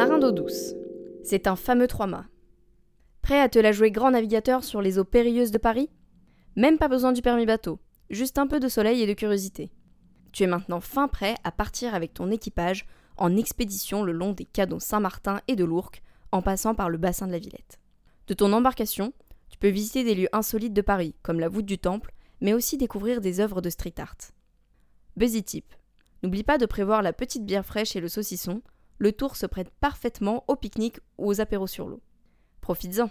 Marin d'eau douce. C'est un fameux trois-mâts. Prêt à te la jouer grand navigateur sur les eaux périlleuses de Paris? Même pas besoin du permis bateau, juste un peu de soleil et de curiosité. Tu es maintenant fin prêt à partir avec ton équipage en expédition le long des canaux Saint-Martin et de l'Ourcq, en passant par le bassin de la Villette. De ton embarcation, tu peux visiter des lieux insolites de Paris, comme la voûte du Temple, mais aussi découvrir des œuvres de street art. Busy tip. N'oublie pas de prévoir la petite bière fraîche et le saucisson, le tour se prête parfaitement au pique-nique ou aux apéros sur l'eau. Profites-en